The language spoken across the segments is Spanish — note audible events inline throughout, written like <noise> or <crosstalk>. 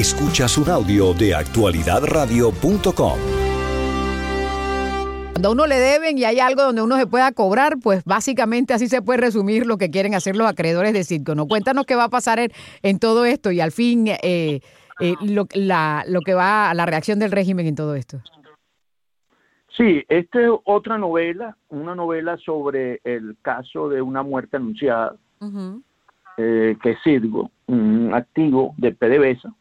Escuchas un audio de actualidadradio.com. Cuando a uno le deben y hay algo donde uno se pueda cobrar, pues básicamente así se puede resumir lo que quieren hacer los acreedores de Circo. No cuéntanos qué va a pasar en, todo esto y al fin eh, eh, lo, lo que va a la reacción del régimen en todo esto. Sí, esta es otra novela, una novela sobre el caso de una muerte anunciada, eh, que es Cirgo, un activo de PDVSA,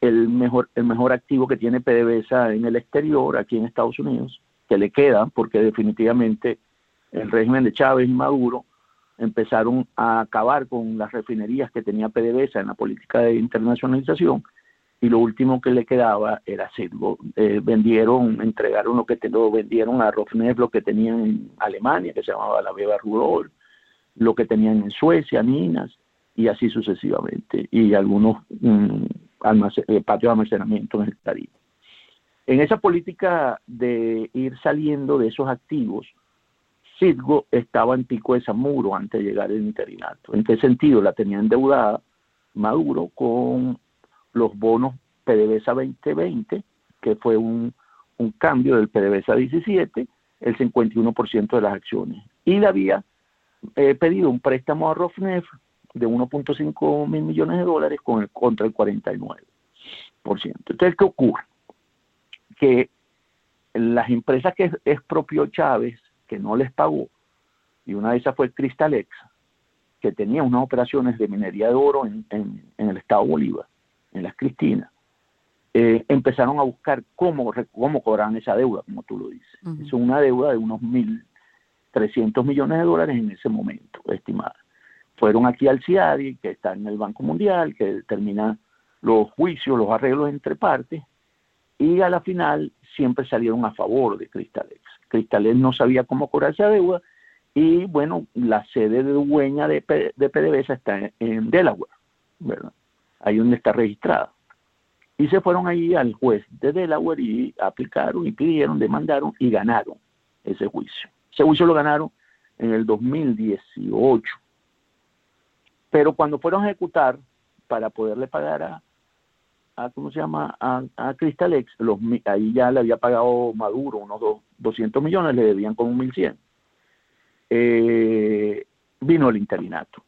el mejor, el mejor activo que tiene PDVSA en el exterior, aquí en Estados Unidos, que le queda, porque definitivamente el régimen de Chávez y Maduro empezaron a acabar con las refinerías que tenía PDVSA en la política de internacionalización y lo último que le quedaba era Cirgo. Eh, vendieron, entregaron lo que lo vendieron a Rosneft, lo que tenían en Alemania, que se llamaba la Beba Rudol, lo que tenían en Suecia, Minas, y así sucesivamente, y algunos mm, eh, patios de almacenamiento en el Caribe. En esa política de ir saliendo de esos activos, Cirgo estaba en pico de Zamuro antes de llegar al interinato. ¿En qué sentido? La tenía endeudada Maduro con los bonos PDVSA 2020, que fue un, cambio del PDVSA 17, el 51% de las acciones. Y le había eh, pedido un préstamo a Rosneft de 1.5 mil millones de dólares con el, contra el 49%. Entonces, ¿qué ocurre? Que las empresas que expropió Chávez, que no les pagó, y una de esas fue Cristalex, que tenía unas operaciones de minería de oro en, en el estado Bolívar, en las Cristinas, eh, empezaron a buscar cómo, cómo cobraban esa deuda, como tú lo dices. Es una deuda de unos 1.300 millones de dólares en ese momento, estimada. Fueron aquí al CIADI, que está en el Banco Mundial, que determina los juicios, los arreglos entre partes, y a la final siempre salieron a favor de Cristalex. Cristalex no sabía cómo cobrar esa deuda, y bueno, la sede de dueña de, de PDVSA está en Delaware, ¿verdad? ahí donde está registrada. Y se fueron ahí al juez de Delaware y aplicaron y pidieron, demandaron y ganaron ese juicio. Ese juicio lo ganaron en el 2018. Pero cuando fueron a ejecutar para poderle pagar a, a ¿cómo se llama? A, a Cristalex, los, ahí ya le había pagado Maduro unos 200 millones, le debían con un 1100. Eh, vino el interinato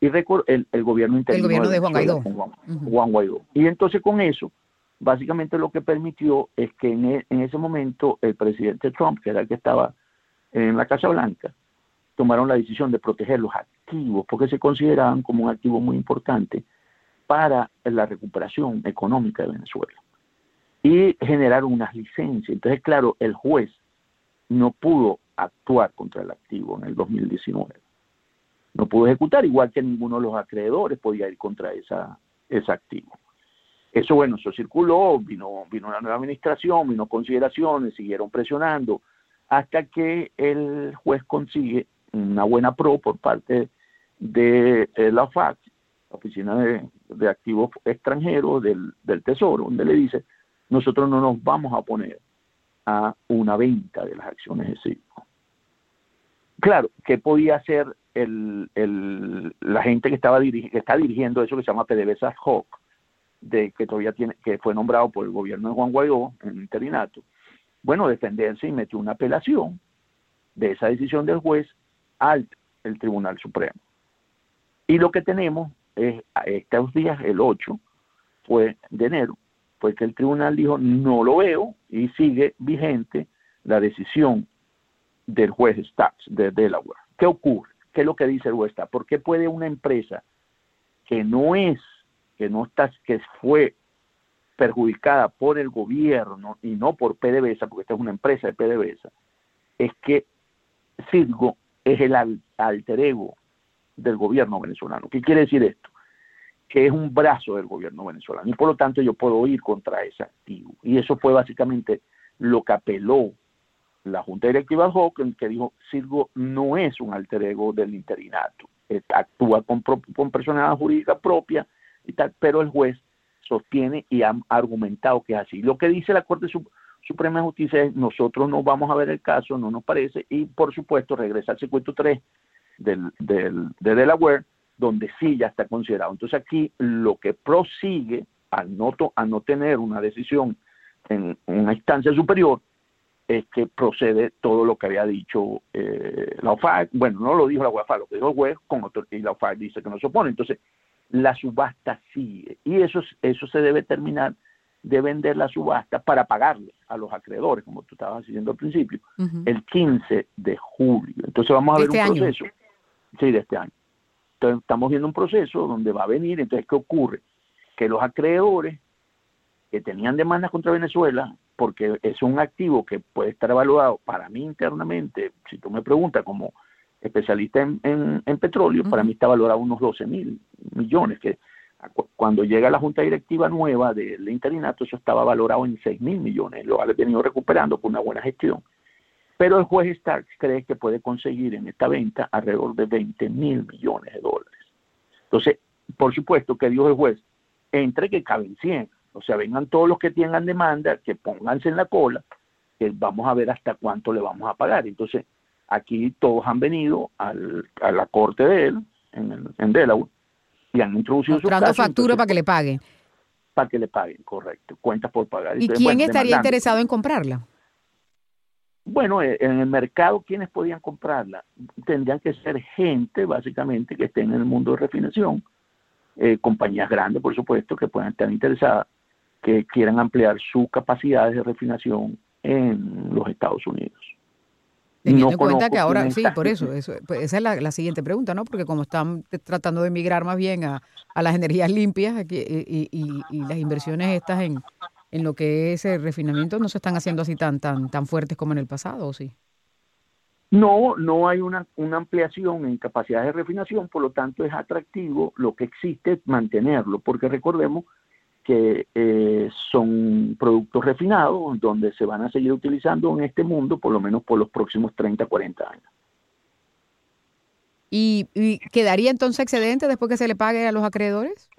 y el, el gobierno interino. El gobierno de Juan Guaidó. Juan, Guaidó. Y entonces con eso, básicamente lo que permitió es que en, e, en, ese momento el presidente Trump, que era el que estaba en la Casa Blanca, tomaron la decisión de proteger los activos, porque se consideraban como un activo muy importante para la recuperación económica de Venezuela. Y generaron unas licencias. Entonces, claro, el juez no pudo actuar contra el activo en el 2019 no pudo ejecutar, igual que ninguno de los acreedores podía ir contra esa, ese activo. Eso, bueno, eso circuló, vino, vino una nueva administración, vino consideraciones, siguieron presionando, hasta que el juez consigue una buena pro por parte de, la OFAC, Oficina de, Activos Extranjeros del, Tesoro, donde le dice, nosotros no nos vamos a poner a una venta de las acciones de Circo. Claro, ¿qué podía hacer el, la gente que estaba que está dirigiendo eso que se llama PDVSA Hawk, de que todavía tiene, que fue nombrado por el gobierno de Juan Guaidó en interinato, bueno, defenderse y metió una apelación de esa decisión del juez al el Tribunal Supremo. Y lo que tenemos es estos días, el 8 fue de enero, pues que el tribunal dijo no lo veo y sigue vigente la decisión del juez Stacks de Delaware. ¿Qué ocurre? ¿Qué es lo que dice el Huesta? ¿Por qué puede una empresa que no es, que no está, que fue perjudicada por el gobierno y no por PDVSA, porque esta es una empresa de PDVSA, es que Cirgo es el alter ego del gobierno venezolano. ¿Qué quiere decir esto? Que es un brazo del gobierno venezolano y por lo tanto yo puedo ir contra ese activo. Y eso fue básicamente lo que apeló la Junta Directiva Hawking, que dijo, Sirgo no es un alter ego del interinato, actúa con, con personalidad jurídica propia y tal, pero el juez sostiene y ha argumentado que es así. Lo que dice la Corte Suprema de Justicia es, nosotros no vamos a ver el caso, no nos parece, y por supuesto regresa al circuito 3 del, del, de Delaware donde sí ya está considerado. Entonces aquí lo que prosigue al no, a no tener una decisión en una instancia superior es que procede todo lo que había dicho eh, la OFAC, bueno, no lo dijo la UAFA, lo que dijo el juez, con y la OFAC dice que no se opone. Entonces, la subasta sigue y eso, eso se debe terminar de vender la subasta para pagarle a los acreedores, como tú estabas diciendo al principio, el 15 de julio. Entonces vamos a ver este un proceso. Sí, de este año. Entonces estamos viendo un proceso donde va a venir, entonces, ¿qué ocurre? Que los acreedores que tenían demandas contra Venezuela, porque es un activo que puede estar evaluado para mí internamente, si tú me preguntas como especialista en, en, petróleo, para mí está valorado unos 12 mil millones, que cuando llega la junta directiva nueva del interinato, eso estaba valorado en 6 mil millones, lo ha venido recuperando con una buena gestión. Pero el juez Starks cree que puede conseguir en esta venta alrededor de 20 mil millones de dólares. Entonces, por supuesto que dijo el juez, entre que caben 100, o sea, vengan todos los que tengan demanda, que pónganse en la cola, que vamos a ver hasta cuánto le vamos a pagar. Entonces, aquí todos han venido al, a la corte de él, en, en Delaware, y han introducido su caso, factura para que le paguen. Para que le paguen, correcto. Cuentas por pagar. ¿Y quién estaría interesado en comprarla? Bueno, eh, en el mercado, ¿quiénes podían comprarla? Tendrían que ser gente, básicamente, que esté en el mundo de refinación, eh, compañías grandes, por supuesto, que puedan estar interesadas, que quieran ampliar sus capacidades de refinación en los Estados Unidos. Teniendo en cuenta que ahora, sí, por eso, eso pues esa es la, siguiente pregunta, ¿no? Porque como están tratando de migrar más bien a, las energías limpias y, y, las inversiones estas en, en lo que es el refinamiento no se están haciendo así tan tan tan fuertes como en el pasado, ¿o sí? No, no hay una, una ampliación en capacidad de refinación, por lo tanto es atractivo lo que existe mantenerlo, porque recordemos que eh, son productos refinados donde se van a seguir utilizando en este mundo por lo menos por los próximos 30, 40 años. ¿Y, quedaría entonces excedente después que se le pague a los acreedores?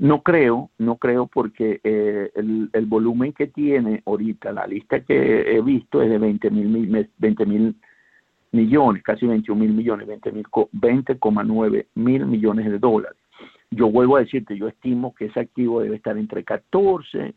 No creo, no creo porque eh, el, el, volumen que tiene ahorita, la lista que he visto es de 20 mil 20 mil millones, casi 21 mil millones, 20,9 mil millones de dólares. Yo vuelvo a decirte, yo estimo que ese activo debe estar entre 14,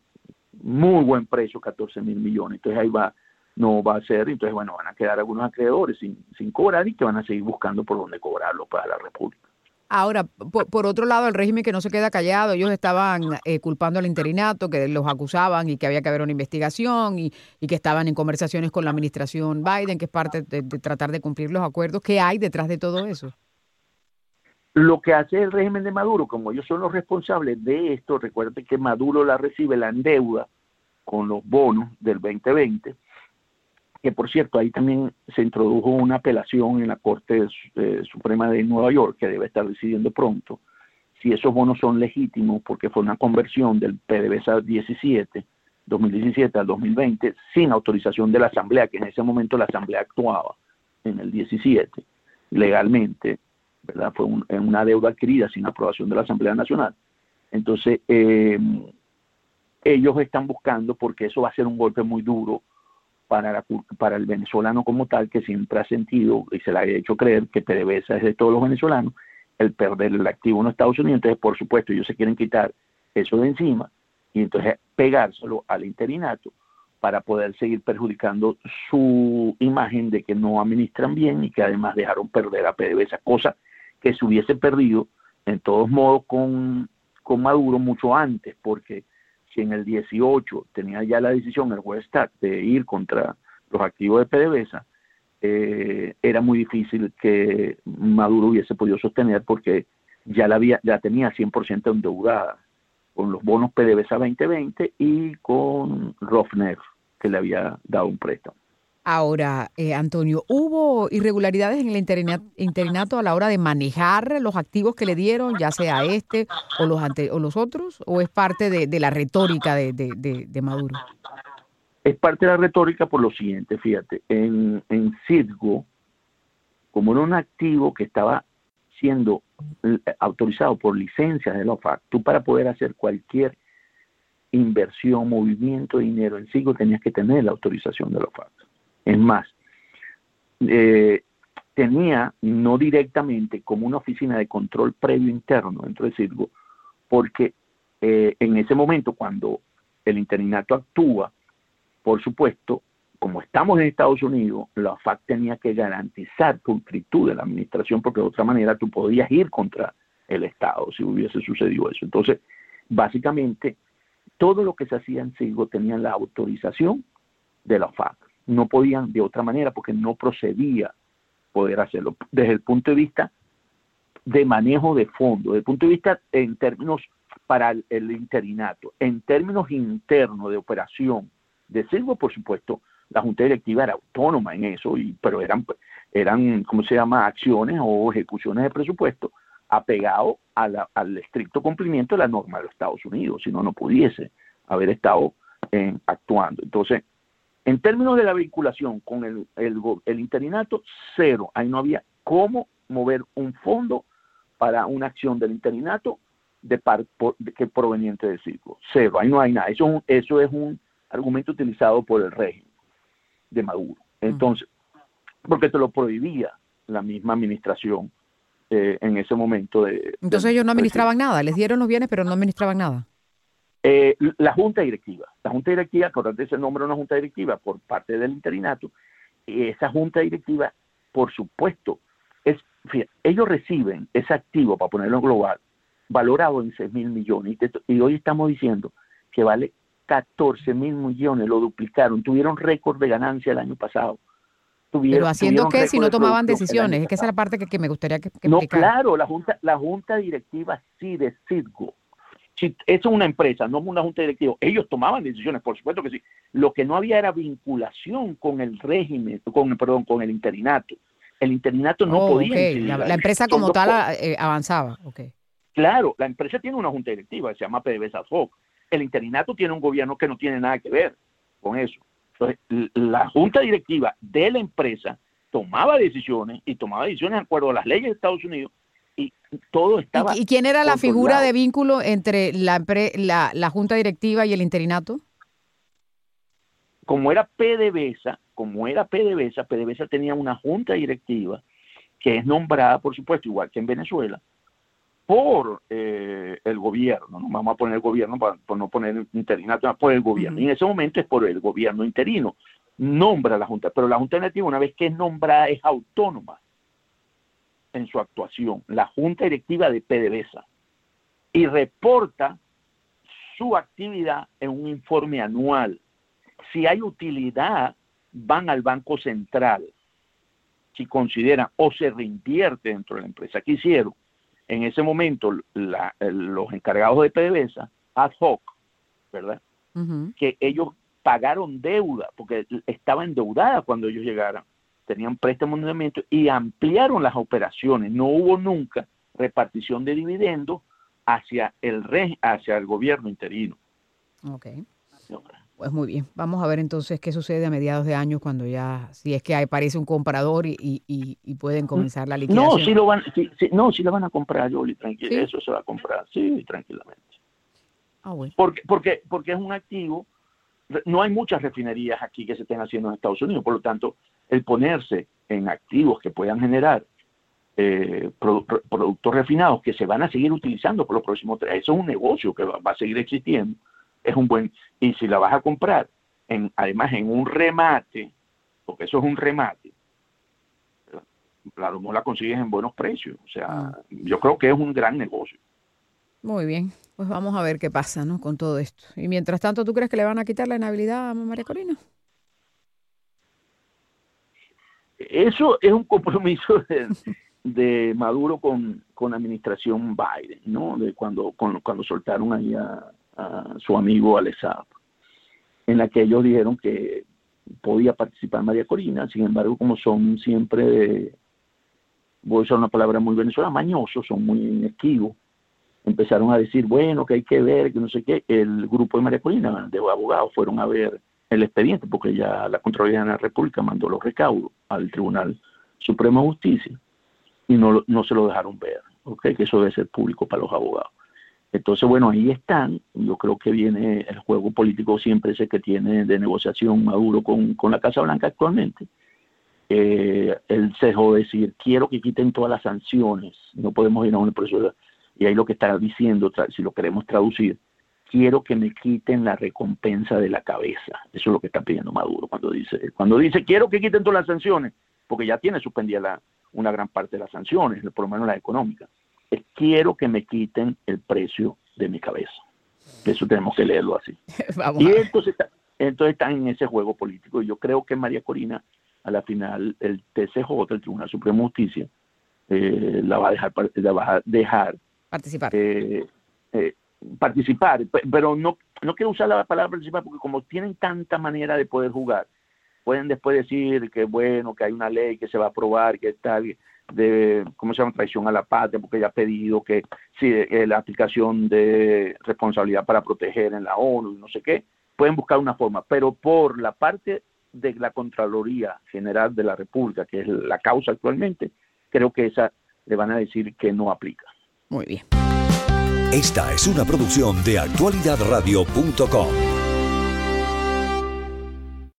muy buen precio, 14 mil millones. Entonces ahí va, no va a ser, entonces bueno, van a quedar algunos acreedores sin, sin cobrar y que van a seguir buscando por dónde cobrarlo para la República. Ahora, por, otro lado, el régimen que no se queda callado, ellos estaban eh, culpando al interinato, que los acusaban y que había que haber una investigación y, que estaban en conversaciones con la administración Biden, que es parte de, tratar de cumplir los acuerdos. ¿Qué hay detrás de todo eso? Lo que hace el régimen de Maduro, como ellos son los responsables de esto, recuerden que Maduro la recibe, la endeuda con los bonos del 2020, que por cierto ahí también se introdujo una apelación en la Corte eh, Suprema de Nueva York, que debe estar decidiendo pronto, si esos bonos son legítimos, porque fue una conversión del PDVSA 17, 2017 al 2020, sin autorización de la Asamblea, que en ese momento la Asamblea actuaba en el 17, legalmente, ¿verdad? Fue una deuda adquirida sin aprobación de la Asamblea Nacional. Entonces, eh, ellos están buscando, porque eso va a ser un golpe muy duro para, para el venezolano como tal, que siempre ha sentido y se le ha hecho creer que PDVSA es de todos los venezolanos, el perder el activo en Estados Unidos. Entonces, por supuesto, ellos se quieren quitar eso de encima y entonces pegárselo al interinato para poder seguir perjudicando su imagen de que no administran bien y que además dejaron perder a PDVSA, cosa que se hubiese perdido en todos modos con Maduro mucho antes, porque si en el 18 tenía ya la decisión el juez de ir contra los activos de PDVSA, eh, era muy difícil que Maduro hubiese podido sostener porque ya la, había, ya tenía 100% endeudada con los bonos PDVSA 2020 y con Rofner, que le había dado un préstamo. Ahora, eh, Antonio, ¿hubo irregularidades en el interinato a la hora de manejar los activos que le dieron, ya sea este o los, ante, o los otros, o es parte de, la retórica de, Maduro? Es parte de la retórica por lo siguiente, fíjate, en, en como era un activo que estaba siendo eh, autorizado por licencias de la OFAC, tú para poder hacer cualquier inversión, movimiento de dinero en Cirgo tenías que tener la autorización de la OFAC. Es más, eh, tenía no directamente como una oficina de control previo interno dentro de Cirgo, porque eh, en ese momento cuando el interinato actúa, por supuesto, como estamos en Estados Unidos, la FAC tenía que garantizar pulcritud de la administración, porque de otra manera tú podías ir contra el Estado si hubiese sucedido eso. Entonces, básicamente, todo lo que se hacía en Cirgo tenía la autorización de la FAC. No podían de otra manera porque no procedía poder hacerlo desde el punto de vista de manejo de fondo, desde el punto de vista en términos para el, interinato, en términos internos de operación de Silvo, por supuesto, la Junta Directiva era autónoma en eso, y, pero eran, eran, ¿cómo se llama?, acciones o ejecuciones de presupuesto apegado al estricto cumplimiento de la norma de los Estados Unidos, si no, no pudiese haber estado actuando. Entonces, en términos de la vinculación con el, el, interinato, cero. Ahí no había cómo mover un fondo para una acción del interinato de par, que proveniente del circo. Cero, ahí no hay nada. Eso, eso es un argumento utilizado por el régimen de Maduro. Entonces, porque te lo prohibía la misma administración eh, en ese momento. De, Entonces ellos no administraban nada, les dieron los bienes, pero no administraban nada. Eh, la Junta Directiva. La Junta Directiva, antes se nombra una Junta Directiva por parte del interinato. Y esa Junta Directiva, por supuesto, es, ellos reciben ese activo, para ponerlo en global, valorado en 6 mil millones. Y, hoy estamos diciendo que vale 14 mil millones, lo duplicaron, tuvieron récord de ganancia el año pasado. Pero haciendo qué si no tomaban decisiones, es que esa es la parte que, me gustaría que, que No, claro, la junta, la junta directiva sí de Circo si eso es una empresa, no es una junta directiva, ellos tomaban decisiones, por supuesto que sí. Lo que no había era vinculación con el régimen, con, perdón, con el interinato. El interinato no oh, podía. La, empresa como tal eh, avanzaba. Okay. Claro, la empresa tiene una junta directiva, se llama PDVSA FOC. El interinato tiene un gobierno que no tiene nada que ver con eso. Entonces, la junta directiva de la empresa tomaba decisiones y tomaba decisiones de acuerdo a las leyes de Estados Unidos todo estaba. ¿Y, quién era la figura de vínculo entre la, la, junta directiva y el interinato? Como era PDVSA, como era PDVSA, PDVSA tenía una junta directiva que es nombrada, por supuesto, igual que en Venezuela, por eh, el gobierno, ¿no? vamos a poner el gobierno para, por no poner interinato, por el gobierno. Y en ese momento es por el gobierno interino. Nombra la Junta, pero la Junta Directiva, una vez que es nombrada, es autónoma en su actuación, la Junta Directiva de PDVSA, y reporta su actividad en un informe anual. Si hay utilidad, van al Banco Central, si consideran o se reinvierte dentro de la empresa. ¿Qué hicieron? En ese momento, los encargados de PDVSA, ad hoc, ¿verdad? Que ellos pagaron deuda, porque estaba endeudada cuando ellos llegaron tenían préstamos de movimiento y ampliaron las operaciones. No hubo nunca repartición de dividendos hacia el hacia el gobierno interino. Ok. Pues muy bien. Vamos a ver entonces qué sucede a mediados de año cuando ya, si es que aparece un comprador y, y, pueden comenzar la liquidación. No, sí lo van, no, sí lo van a comprar, Yoli, tranquilo. Eso se va a comprar, sí, tranquilamente. Ah, bueno. Porque, porque, porque es un activo no hay muchas refinerías aquí que se estén haciendo en Estados Unidos, por lo tanto, el ponerse en activos que puedan generar eh, productos refinados que se van a seguir utilizando por los próximos tres, eso es un negocio que va, a seguir existiendo, es un buen, y si la vas a comprar, en, además en un remate, porque eso es un remate, claro, no la consigues en buenos precios, o sea, ah. yo creo que es un gran negocio. Muy bien, pues vamos a ver qué pasa ¿no? con todo esto. Y mientras tanto, ¿tú crees que le van a quitar la inhabilidad a María Corina? Eso es un compromiso de, Maduro con, la administración Biden, ¿no? De cuando, cuando soltaron ahí a, su amigo Alessandro, en la que ellos dijeron que podía participar María Corina, sin embargo, como son siempre, voy a usar una palabra muy venezolana, mañosos, son muy esquivos, empezaron a decir, bueno, que hay que ver, que no sé qué. El grupo de María Corina, de abogados, fueron a ver el expediente, porque ya la Contraloría de la República mandó los recaudos al Tribunal Supremo de Justicia y no, no se lo dejaron ver, ¿ok? Que eso debe ser público para los abogados. Entonces, bueno, ahí están. Yo creo que viene el juego político siempre ese que tiene de negociación Maduro con, con la Casa Blanca actualmente. eh, él se dejó decir, quiero que quiten todas las sanciones, no podemos ir a un proceso, y ahí lo que está diciendo, si lo queremos traducir, quiero que me quiten la recompensa de la cabeza. Eso es lo que está pidiendo Maduro cuando dice, cuando dice quiero que quiten todas las sanciones, porque ya tiene suspendida la, una gran parte de las sanciones, por lo menos las económicas. Es quiero que me quiten el precio de mi cabeza. Eso tenemos que leerlo así. <laughs> y entonces está, entonces están en ese juego político. Y yo creo que María Corina, a la final, el TCJ, el Tribunal Supremo de Justicia, eh, la va a dejar, la va a dejar participar. Eh, eh, participar, pero no, no quiero usar la palabra participar porque como tienen tanta manera de poder jugar, pueden después decir que bueno, que hay una ley que se va a aprobar, que está de, ¿cómo se llama?, traición a la patria, porque ella ha pedido que sí, eh, la aplicación de responsabilidad para proteger en la ONU, no sé qué, pueden buscar una forma, pero por la parte de la Contraloría General de la República, que es la causa actualmente, creo que esa le van a decir que no aplica. Muy bien. Esta es una producción de actualidadradio.com.